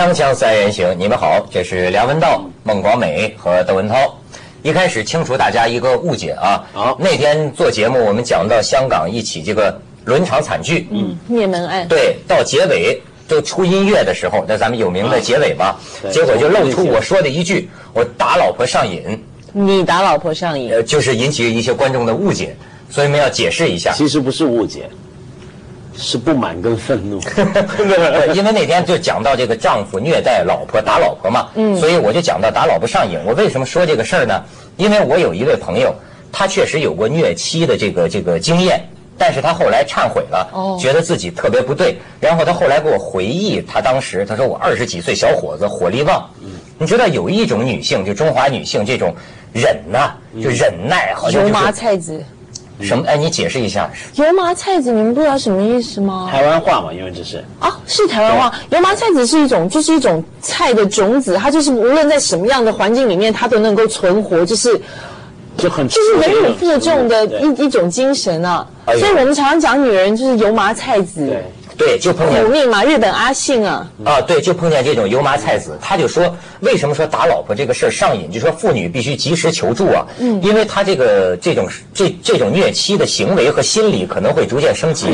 锵锵三人行，你们好，这是梁文道、孟广美和窦文涛。一开始清除大家一个误解啊，好。那天做节目我们讲到香港一起这个伦场惨剧，嗯，灭门案，对，到结尾就出音乐的时候，那咱们有名的结尾吧，对结果就露出我说的一句“我打老婆上瘾。你打老婆上”，瘾，呃，就是引起一些观众的误解，所以我们要解释一下。其实不是误解，是不满跟愤怒。对，因为那天就讲到这个丈夫虐待老婆、打老婆嘛，嗯，所以我就讲到打老婆上瘾。我为什么说这个事儿呢？因为我有一位朋友，他确实有过虐妻的这个这个经验，但是他后来忏悔了，哦觉得自己特别不对。然后他后来给我回忆，他当时他说我二十几岁小伙子，火力旺。你知道有一种女性，就中华女性这种忍呐、就忍耐，好像油麻就是菜籽，什么？哎，你解释一下。油麻菜籽，你们不知道什么意思吗？台湾话嘛，因为这是啊，是台湾话。油麻菜籽是一种，就是一种菜的种子，它就是无论在什么样的环境里面，它都能够存活，就是就很就是忍辱负重的一一种精神啊。所以我们常常讲女人就是油麻菜籽对，对，就碰见苦命嘛。日本阿信啊，啊，对，就碰见这种油麻菜籽，他就说，为什么说打老婆这个事儿上瘾？就说妇女必须及时求助啊，嗯，因为他这个这种这这种虐妻的行为和心理可能会逐渐升级。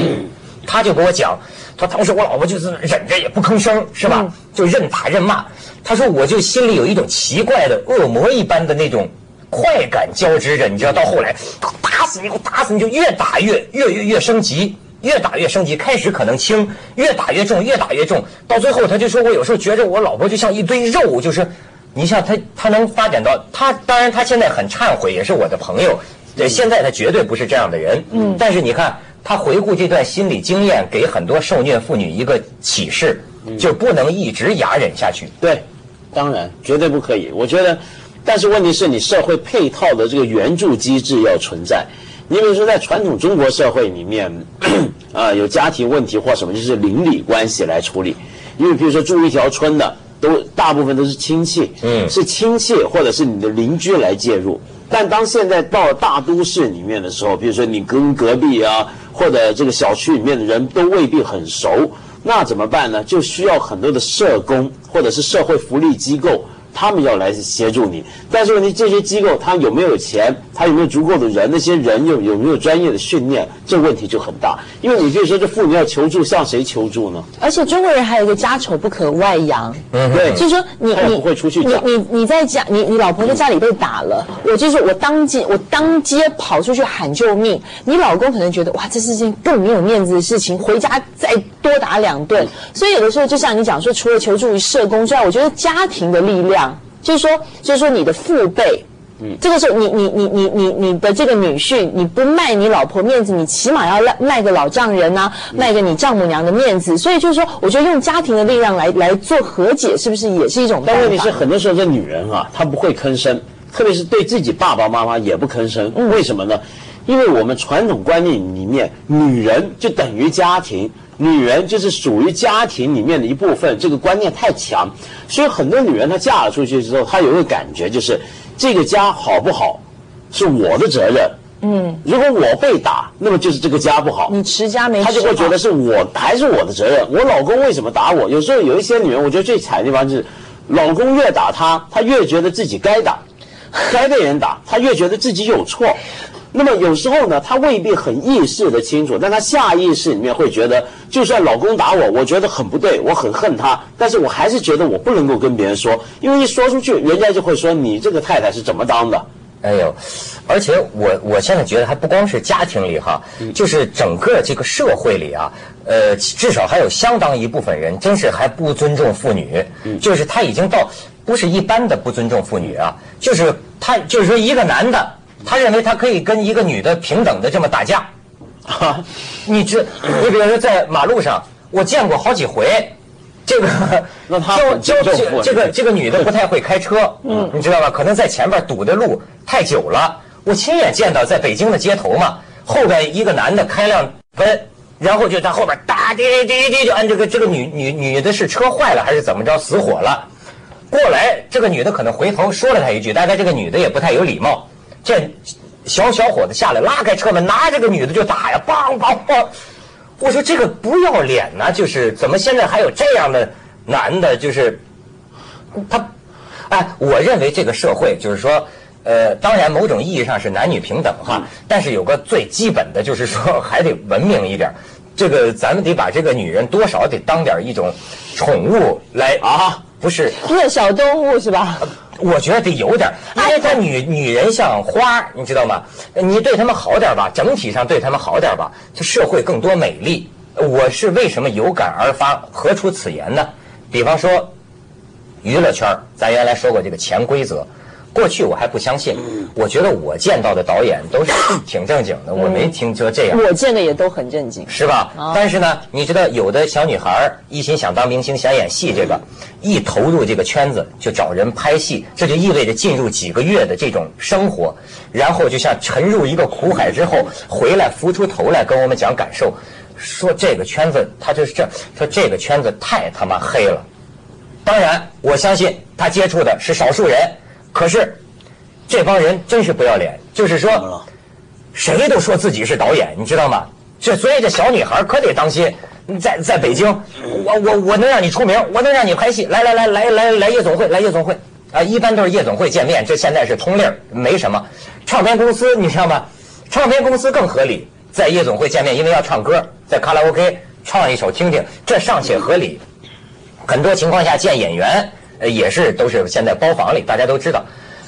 他就跟我讲，他当时我老婆就是忍着也不吭声，是吧？就任打任骂。他说我就心里有一种奇怪的恶魔一般的那种快感交织着，你知道，到后来打死你，我打死你，就越打越越越越升级。越打越升级，开始可能轻，越打越重，越打越重，到最后他就说，我有时候觉着我老婆就像一堆肉，就是，你像他，他能发展到他，当然他现在很忏悔，也是我的朋友，对，现在他绝对不是这样的人，嗯，但是你看他回顾这段心理经验，给很多受虐妇女一个启示，就不能一直哑忍下去，对，当然绝对不可以。我觉得，但是问题是你社会配套的这个援助机制要存在。你比如说，在传统中国社会里面，啊、有家庭问题或什么，就是邻里关系来处理。因为比如说住一条村的，都大部分都是亲戚，嗯是亲戚或者是你的邻居来介入。但当现在到大都市里面的时候，比如说你跟隔壁啊，或者这个小区里面的人都未必很熟，那怎么办呢？就需要很多的社工或者是社会福利机构，他们要来协助你。但是问题，这些机构他有没有钱？他有没有足够的人？那些人有有没有专业的训练？这问题就很大。因为你比如说，这妇女要求助，向谁求助呢？而且中国人还有一个家丑不可外扬，对，就是说你你你讲你你在家，你你老婆在家里被打了，我就是我当街我当街跑出去喊救命，你老公可能觉得哇这是件更没有面子的事情，回家再多打两顿。所以有的时候就像你讲说，除了求助于社工之外，我觉得家庭的力量，就是说就是说你的父辈。嗯这个时候你，你你你你你的这个女婿，你不卖你老婆面子，你起码要卖卖个老丈人呐、卖个你丈母娘的面子。所以就是说，我觉得用家庭的力量来来做和解，是不是也是一种办法？但问题是，很多时候这女人啊，她不会吭声，特别是对自己爸爸妈妈也不吭声。为什么呢？因为我们传统观念里面，女人就等于家庭，女人就是属于家庭里面的一部分，这个观念太强，所以很多女人她嫁了出去之后，她有一个感觉就是，这个家好不好，是我的责任。嗯，如果我被打，那么就是这个家不好。你持家没持好，他就会觉得是我还是我的责任。我老公为什么打我？有时候有一些女人，我觉得最惨的地方就是，老公越打她，她越觉得自己该打，该被人打，她越觉得自己有错。那么有时候呢，她未必很意识的清楚，但她下意识里面会觉得，就算老公打我，我觉得很不对，我很恨他，但是我还是觉得我不能够跟别人说，因为一说出去，人家就会说你这个太太是怎么当的。哎呦，而且我我现在觉得还不光是家庭里哈，就是整个这个社会里啊，呃，至少还有相当一部分人真是还不尊重妇女，就是他已经到不是一般的不尊重妇女啊，就是他就是说一个男的，他认为他可以跟一个女的平等的这么打架，你这你比如说在马路上，我见过好几回。这个交 那他很交尊重妇女这这个这个女的不太会开车，嗯，你知道吧？可能在前边堵的路太久了。我亲眼见到，在北京的街头嘛，后边一个男的开辆奔，然后就在后边哒滴滴滴就按这个这个女女女的是车坏了还是怎么着死火了，过来这个女的可能回头说了他一句，大概这个女的也不太有礼貌，这小小伙子下来拉开车门，拿着个女的就打呀，梆梆梆。我说这个不要脸呐、就是怎么现在还有这样的男的就是他，哎，我认为这个社会就是说。呃，当然，某种意义上是男女平等哈，但是有个最基本的就是说，还得文明一点。这个咱们得把这个女人多少得当点一种宠物来啊，不是虐小动物是吧？我觉得得有点，因为她女女人像花，你知道吗？你对她们好点吧，整体上对她们好点吧，这社会更多美丽。我是为什么有感而发？何出此言呢？比方说，娱乐圈咱原来说过这个潜规则。过去我还不相信，我觉得我见到的导演都是 挺正经的，我没听说这样。我见的也都很正经，是吧？但是呢，你知道有的小女孩一心想当明星、想演戏，这个一投入这个圈子就找人拍戏，这就意味着进入几个月的这种生活，然后就像沉入一个苦海之后回来浮出头来跟我们讲感受，说这个圈子他就是这，说这个圈子太他妈黑了。当然，我相信他接触的是少数人。可是，这帮人真是不要脸，就是说，谁都说自己是导演，你知道吗？这所以这小女孩可得当心，在在北京，我我我能让你出名，我能让你拍戏，来来来来来来夜总会，来夜总会啊！一般都是夜总会见面，这现在是通例没什么。唱片公司你知道吗？唱片公司更合理，在夜总会见面，因为要唱歌，在卡拉 OK 唱一首听听，这尚且合理。很多情况下见演员。呃，也是都是现在包房里，大家都知道，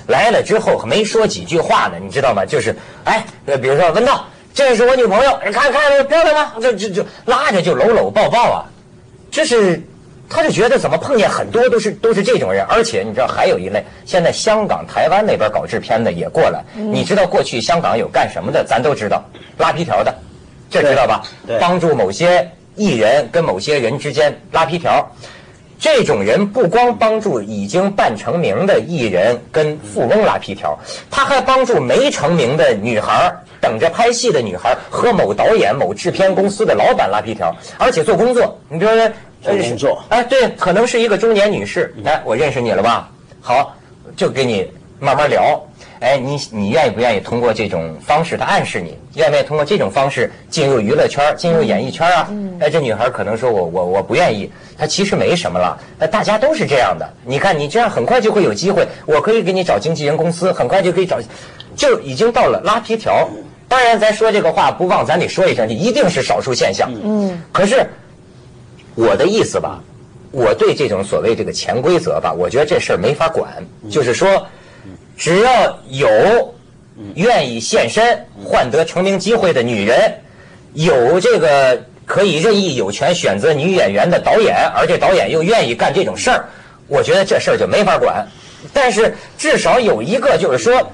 来了之后没说几句话呢，你知道吗？就是，哎，比如说文道，这是我女朋友，你看看漂亮吗？就就就拉着就搂搂抱抱啊，这是，他就觉得怎么碰见很多都是都是这种人，而且你知道还有一类，现在香港、台湾那边搞制片的也过来，你知道过去香港有干什么的，咱都知道，拉皮条的，这知道吧？帮助某些艺人跟某些人之间拉皮条。这种人不光帮助已经半成名的艺人跟富翁拉皮条，他还帮助没成名的女孩等着拍戏的女孩和某导演、某制片公司的老板拉皮条，而且做工作。你比如说，做工作，哎，对，可能是一个中年女士，哎，我认识你了吧？好，就给你慢慢聊。哎，你你愿意不愿意通过这种方式？他暗示你愿不愿意通过这种方式进入娱乐圈、进入演艺圈啊？哎，这女孩可能说我我我不愿意。她其实没什么了。哎，大家都是这样的。你看，你这样很快就会有机会，我可以给你找经纪人公司，很快就可以找，就已经到了拉皮条。当然，咱说这个话不忘咱得说一声，这一定是少数现象。嗯。可是我的意思吧，我对这种所谓这个潜规则吧，我觉得这事儿没法管。就是说。只要有愿意献身换得成名机会的女人，有这个可以任意有权选择女演员的导演，而且导演又愿意干这种事儿，我觉得这事儿就没法管。但是至少有一个，就是说，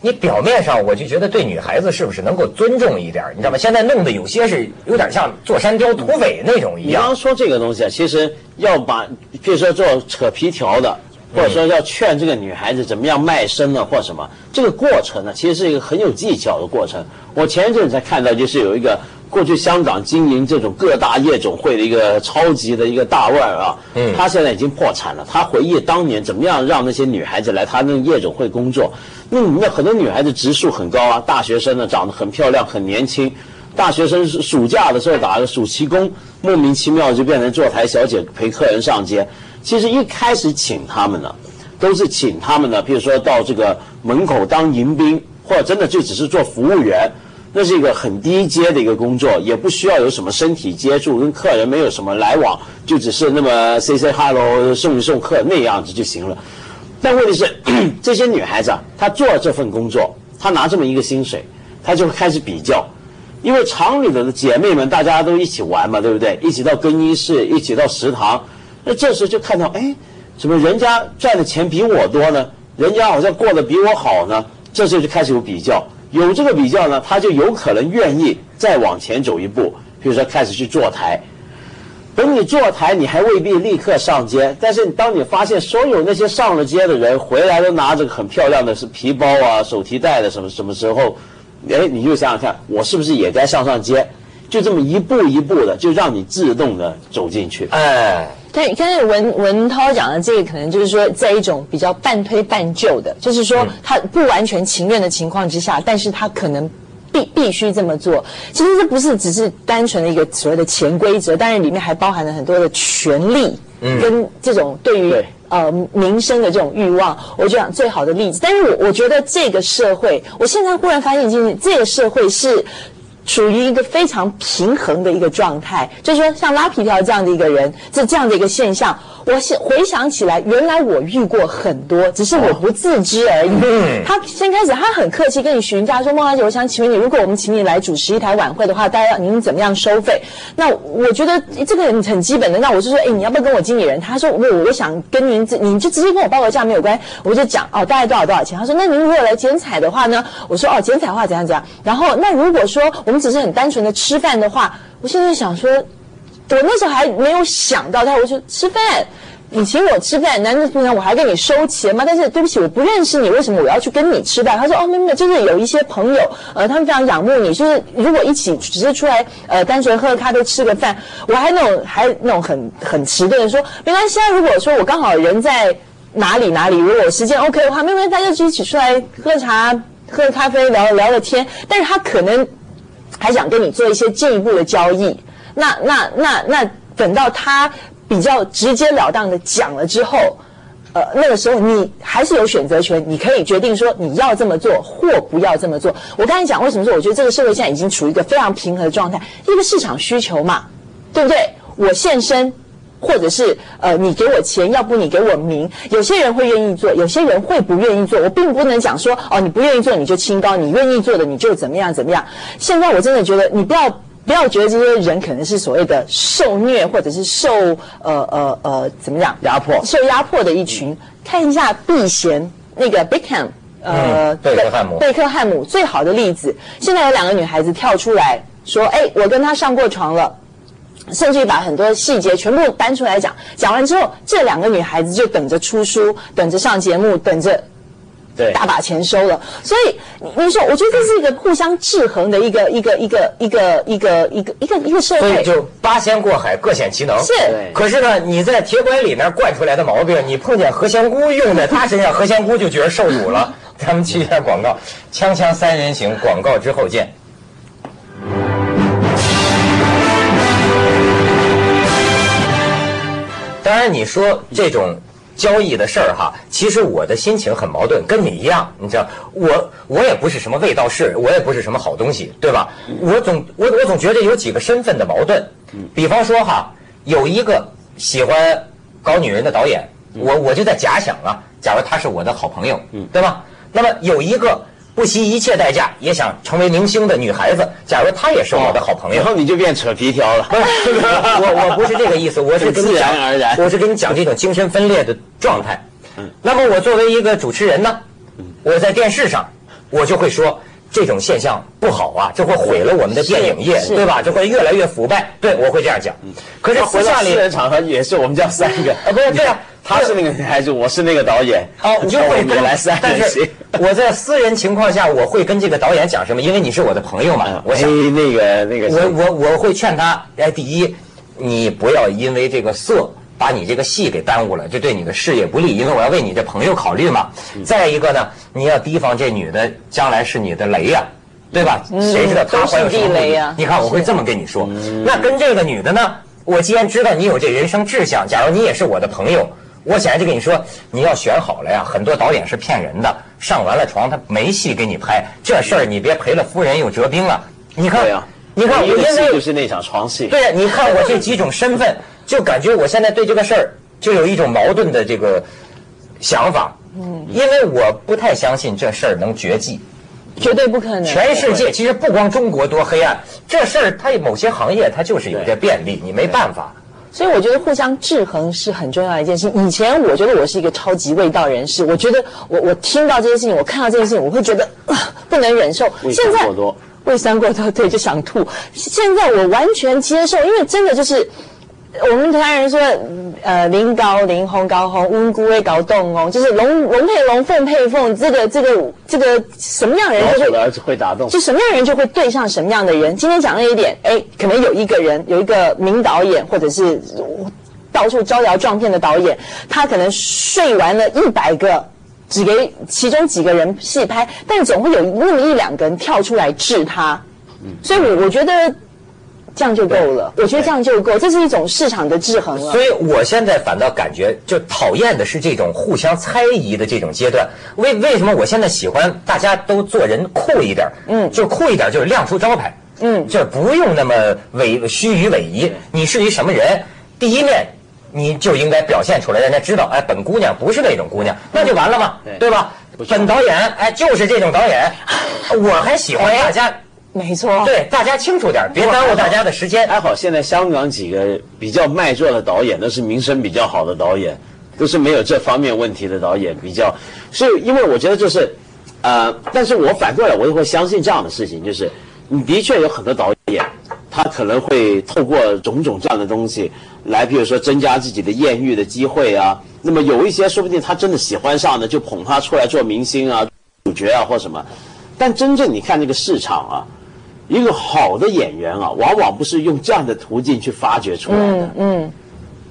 你表面上我就觉得对女孩子是不是能够尊重一点？你知道吗？现在弄得有些是有点像坐山雕土匪那种一样。你刚刚说这个东西啊，其实要把，比如说做扯皮条的。或者说要劝这个女孩子怎么样卖身呢，或什么？这个过程呢，其实是一个很有技巧的过程。我前一阵才看到，就是有一个过去香港经营这种各大夜总会的一个超级的一个大腕啊，嗯，他现在已经破产了。他回忆当年怎么样让那些女孩子来他那夜总会工作。那里面很多女孩子植树很高啊，大学生呢长得很漂亮，很年轻。大学生暑假的时候打个暑期工，莫名其妙就变成坐台小姐陪客人上街。其实一开始请他们呢，都是请他们呢，比如说到这个门口当迎宾，或者真的就只是做服务员，那是一个很低阶的一个工作，也不需要有什么身体接触，跟客人没有什么来往，就只是那么 say say hello 送一送客那样子就行了。但问题是，这些女孩子啊，她做这份工作，她拿这么一个薪水，她就开始比较，因为厂里的姐妹们大家都一起玩嘛，对不对？一起到更衣室，一起到食堂。那这时就看到，哎，怎么人家赚的钱比我多呢？人家好像过得比我好呢？这时候就开始有比较，有这个比较呢，他就有可能愿意再往前走一步，比如说开始去坐台。等你坐台，你还未必立刻上街，但是当你发现所有那些上了街的人回来都拿着很漂亮的是皮包啊、手提袋的什么什么时候，哎，你就想想看，我是不是也该上上街？就这么一步一步的，就让你自动的走进去。哎。对，刚才文文涛讲的这个，可能就是说，在一种比较半推半就的，就是说他不完全情愿的情况之下，但是他可能必必须这么做。其实这不是只是单纯的一个所谓的潜规则，当然里面还包含了很多的权利跟这种对于对呃民生的这种欲望，我就讲最好的例子。但是我我觉得这个社会，我现在忽然发现一件事，这个社会是。处于一个非常平衡的一个状态，就是说，像拉皮条这样的一个人，这这样的一个现象，我现回想起来，原来我遇过很多，只是我不自知而已。他先开始，他很客气跟你询价说：“孟小姐，我想请问你，如果我们请你来主持一台晚会的话，大家您怎么样收费？”那我觉得这个很基本的，那我就说：“哎，你要不要跟我经理人？”他说：“我我想跟您，你就直接跟我报个价没有关系。”我就讲哦，大概多少多少钱？他说：“那您如果来剪彩的话呢？”我说：“哦，剪彩的话怎样怎样。”然后那如果说我们只是很单纯的吃饭的话，我现在想说，我那时候还没有想到他，我说吃饭。你请我吃饭，难道不能我还给你收钱吗？但是对不起，我不认识你，为什么我要去跟你吃饭？他说哦，没有没有，就是有一些朋友，呃，他们非常仰慕你，就是如果一起只是出来，呃，单纯喝个咖啡吃个饭，我还那种还那种很很迟钝的说没关系啊。如果说我刚好人在哪里哪里，如果时间 OK 的话，没关系，大家就一起出来喝茶、喝咖啡、聊聊了天。但是他可能还想跟你做一些进一步的交易。那那那那等到他。比较直截了当的讲了之后，呃，那个时候你还是有选择权，你可以决定说你要这么做或不要这么做。我刚才讲为什么说我觉得这个社会现在已经处于一个非常平和的状态，一个市场需求嘛，对不对？我现身，或者是呃你给我钱，要不你给我名，有些人会愿意做，有些人会不愿意做。我并不能讲说哦你不愿意做你就清高，你愿意做的你就怎么样怎么样。现在我真的觉得你不要。不要觉得这些人可能是所谓的受虐，或者是受呃呃呃怎么样压迫、受压迫的一群。看一下避嫌那个 Beckham，呃，贝克汉姆，贝克汉姆最好的例子。现在有两个女孩子跳出来说：“哎，我跟他上过床了。”甚至于把很多细节全部搬出来讲。讲完之后，这两个女孩子就等着出书，等着上节目，等着。对，大把钱收了，所以你说，我觉得这是一个互相制衡的一个一个一个一个一个一个一个一个社会。所以就八仙过海，各显其能。是。可是呢，你在铁拐李那儿惯出来的毛病，你碰见何仙姑用在他身上，何仙姑就觉得受辱了。咱们去一下广告，锵锵三人行，广告之后见。当然，你说这种。交易的事儿哈，其实我的心情很矛盾，跟你一样，你知道，我我也不是什么卫道士，我也不是什么好东西，对吧？我总我我总觉得有几个身份的矛盾，比方说哈，有一个喜欢搞女人的导演，我我就在假想啊，假如他是我的好朋友，对吧？那么有一个。不惜一切代价也想成为明星的女孩子，假如她也是我的好朋友，然后你就变扯皮条了。我我不是这个意思，我是跟你讲，我是跟你讲这种精神分裂的状态。那么我作为一个主持人呢，我在电视上，我就会说这种现象不好啊，这会毁了我们的电影业，对吧？这会越来越腐败。对，我会这样讲。可是私下里，私人场合也是我们叫三个啊，不是对啊。他是那个女孩子，我是那个导演。好，你就会跟来三但是 我在私人情况下，我会跟这个导演讲什么？因为你是我的朋友嘛。我想那个那个，我我我会劝他：哎，第一，你不要因为这个色把你这个戏给耽误了，这对你的事业不利。因为我要为你这朋友考虑嘛。再一个呢，你要提防这女的将来是你的雷呀，对吧？谁知道她怀有什么雷呀？你看，我会这么跟你说。那跟这个女的呢？我既然知道你有这人生志向，假如你也是我的朋友。我现在就跟你说，你要选好了呀。很多导演是骗人的，上完了床他没戏给你拍。这事儿你别赔了夫人又折兵了。你看，你看，我因为就是那场床戏。对呀，你看我这几种身份，就感觉我现在对这个事儿就有一种矛盾的这个想法。嗯，因为我不太相信这事儿能绝迹，绝对不可能。全世界其实不光中国多黑暗，这事儿它某些行业它就是有些便利，你没办法。所以我觉得互相制衡是很重要的一件事。以前我觉得我是一个超级味道人士，我觉得我我听到这件事情，我看到这件事情，我会觉得不能忍受。现在胃酸过多，对，就想吐。现在我完全接受，因为真的就是。我们台湾人说，呃，林高林红高红，温姑会搞动哦，就是龙龙配龙，凤配凤，这个这个这个什么样人就会儿子会打动，就什么样人就会对上什么样的人。今天讲了一点，哎，可能有一个人，有一个名导演，或者是到处招摇撞骗的导演，他可能睡完了一百个，只给其中几个人戏拍，但总会有那么一两个人跳出来治他。所以，我我觉得。这样就够了。我觉得这样就够，这是一种市场的制衡了。所以我现在反倒感觉，就讨厌的是这种互相猜疑的这种阶段。为为什么我现在喜欢大家都做人酷一点？嗯，就酷一点，就是亮出招牌。嗯，就不用那么伪虚与委蛇。你是一什么人？第一面你就应该表现出来，让人家知道，哎，本姑娘不是那种姑娘，那就完了嘛，对吧？本导演，哎，就是这种导演。我还喜欢大家。没错，对大家清楚点，别耽误大家的时间。还好，现在香港几个比较卖座的导演都是名声比较好的导演，都是没有这方面问题的导演。比较，所以因为我觉得就是，呃，但是我反过来我也会相信这样的事情，就是你的确有很多导演，他可能会透过种种这样的东西来，比如说增加自己的艳遇的机会啊。那么有一些说不定他真的喜欢上的，就捧他出来做明星啊、主角啊或什么。但真正你看这个市场啊。一个好的演员啊，往往不是用这样的途径去发掘出来的。嗯，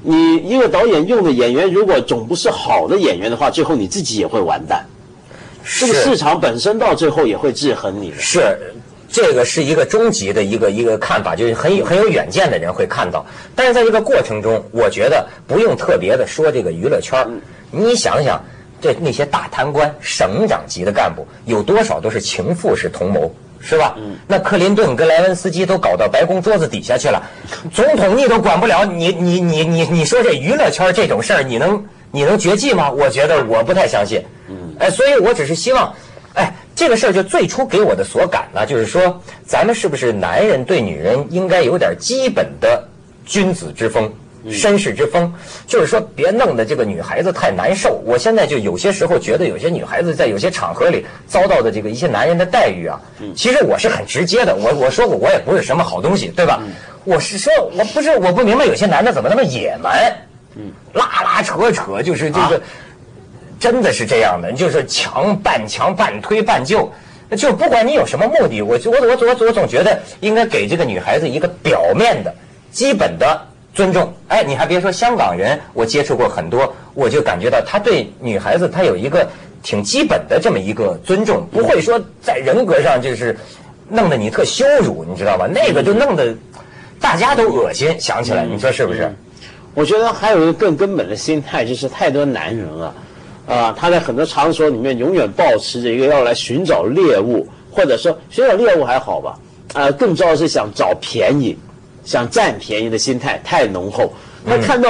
你一个导演用的演员，如果总不是好的演员的话，最后你自己也会完蛋。这个市场本身到最后也会制衡你的。是，这个是一个终极的一个一个看法，就是很有很有远见的人会看到。但是在这个过程中，我觉得不用特别的说这个娱乐圈你想想，这那些大贪官、省长级的干部，有多少都是情妇是同谋？是吧？那克林顿跟莱文斯基都搞到白宫桌子底下去了，总统你都管不了，你你你你你说这娱乐圈这种事儿，你能你能绝迹吗？我觉得我不太相信。哎，所以我只是希望，哎，这个事儿就最初给我的所感呢，就是说，咱们是不是男人对女人应该有点基本的君子之风？绅士之风，就是说别弄得这个女孩子太难受。我现在就有些时候觉得，有些女孩子在有些场合里遭到的这个一些男人的待遇啊，其实我是很直接的。我我说过，我也不是什么好东西，对吧？我是说，我不是我不明白有些男的怎么那么野蛮，拉拉扯扯，就是这个，真的是这样的，就是强半强半推半就，就不管你有什么目的，我我我我我总觉得应该给这个女孩子一个表面的基本的。尊重，哎，你还别说，香港人我接触过很多，我就感觉到他对女孩子他有一个挺基本的这么一个尊重，不会说在人格上就是弄得你特羞辱，你知道吧？那个就弄得大家都恶心，想起来，你说是不是？我觉得还有一个更根本的心态，就是太多男人啊，啊，他在很多场所里面永远保持着一个要来寻找猎物，或者说寻找猎物还好吧，啊，更重要是想找便宜。想占便宜的心态太浓厚，他看到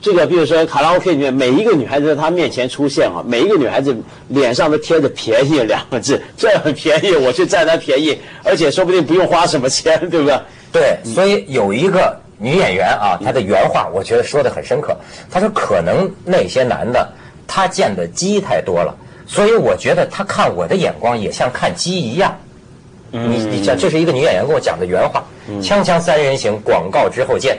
这个，比如说卡拉 OK 里面每一个女孩子在他面前出现啊，每一个女孩子脸上都贴着“便宜”两个字，这很便宜，我去占她便宜，而且说不定不用花什么钱，对不对？对，所以有一个女演员啊，她的原话我觉得说的很深刻，她说：“可能那些男的他见的鸡太多了，所以我觉得他看我的眼光也像看鸡一样。”你你讲，这是一个女演员跟我讲的原话。锵锵三人行，广告之后见。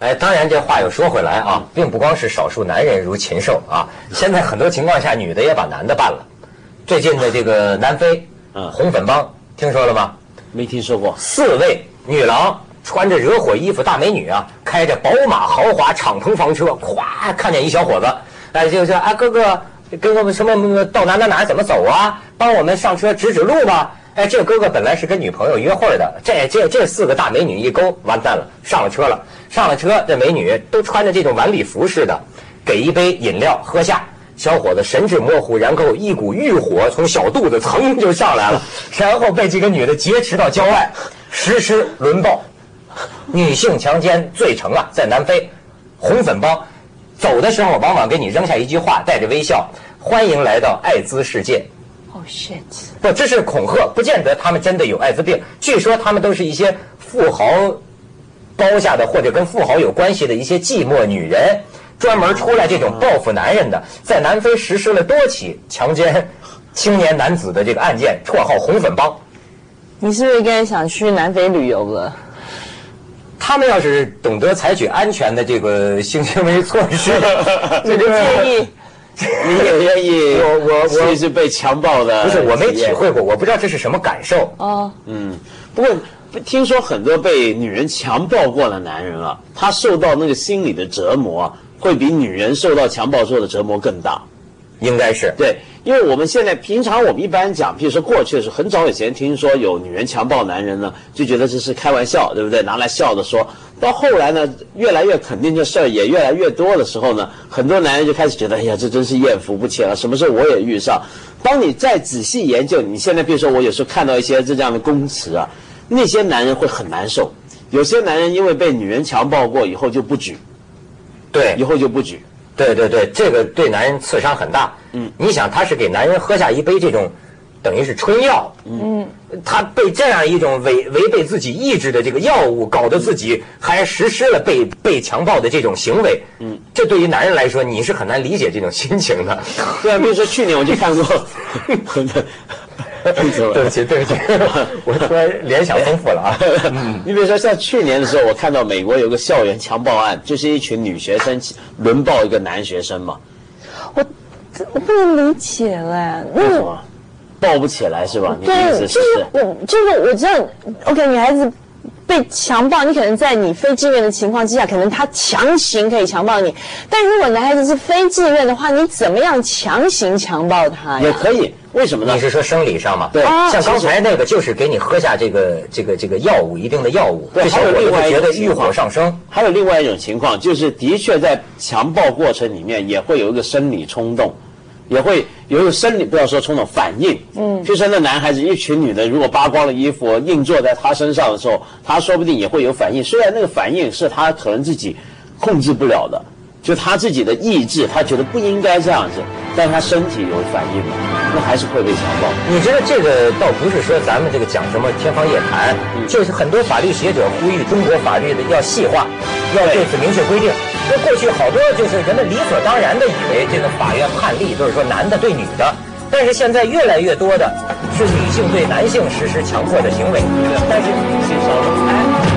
哎，当然这话又说回来啊，并不光是少数男人如禽兽啊，现在很多情况下，女的也把男的办了。最近的这个南非，嗯，红粉帮听说了吗？没听说过。四位女郎。穿着惹火衣服，大美女啊，开着宝马豪华敞篷房车，咵看见一小伙子，哎，就说啊哥哥，跟我们什么到哪哪哪怎么走啊？帮我们上车指指路吧。哎，这哥哥本来是跟女朋友约会的，这这这四个大美女一勾，完蛋了，上了车了。上了车，这美女都穿着这种晚礼服似的，给一杯饮料喝下。小伙子神志模糊，然后一股欲火从小肚子噌就上来了，然后被几个女的劫持到郊外，实施轮暴。女性强奸罪成啊，在南非，红粉帮走的时候往往给你扔下一句话，带着微笑，欢迎来到艾滋世界。Oh shit！不，这是恐吓，不见得他们真的有艾滋病。据说他们都是一些富豪包下的，或者跟富豪有关系的一些寂寞女人，专门出来这种报复男人的，在南非实施了多起强奸 青年男子的这个案件，绰号红粉帮。你是不是应该想去南非旅游了？他们要是懂得采取安全的这个性行为措施，你 就建议，你也愿意？我我我是被强暴的，不是我没体会过，我不知道这是什么感受。啊，嗯，不过听说很多被女人强暴过的男人啊，他受到那个心理的折磨，会比女人受到强暴之后的折磨更大。应该是对，因为我们现在平常我们一般讲，譬如说过去的时候，很早以前听说有女人强暴男人呢，就觉得这是开玩笑，对不对？拿来笑的说。到后来呢，越来越肯定这事儿也越来越多的时候呢，很多男人就开始觉得，哎呀，这真是艳福不浅了。什么时候我也遇上？当你再仔细研究，你现在比如说我有时候看到一些这样的公词啊，那些男人会很难受。有些男人因为被女人强暴过以后就不举，对以后就不举。对对对，这个对男人刺伤很大。嗯，你想，他是给男人喝下一杯这种，等于是春药。嗯，他被这样一种违违背自己意志的这个药物，搞得自己还实施了被被强暴的这种行为。嗯，这对于男人来说，你是很难理解这种心情的。对啊，比如说去年我就看过。对不起，对不起，我突然联想丰富了啊。你比如说，像去年的时候，我看到美国有个校园强暴案，就是一群女学生轮暴一个男学生嘛。我我不能理解了，为什么抱不起来是吧？对，就是我就是我知道，OK，女孩子。被强暴，你可能在你非自愿的情况之下，可能他强行可以强暴你。但如果男孩子是非自愿的话，你怎么样强行强暴他呀？也可以，为什么呢？你是说生理上吗？对，像刚才那个就是给你喝下这个这个这个药物，一定的药物，对，还有另外觉得欲火上升。还有另外一种情况，就是的确在强暴过程里面也会有一个生理冲动。也会有一个生理，不要说冲动反应。嗯，就说那男孩子一群女的，如果扒光了衣服硬坐在他身上的时候，他说不定也会有反应。虽然那个反应是他可能自己控制不了的，就他自己的意志，他觉得不应该这样子，但他身体有反应嘛，那还是会被强暴。你觉得这个倒不是说咱们这个讲什么天方夜谭，就是很多法律学者呼吁中国法律的要细化，要对此明确规定。那过去好多就是人们理所当然的以为这个法院判例都是说男的对女的，但是现在越来越多的是女性对男性实施强迫的行为，但是。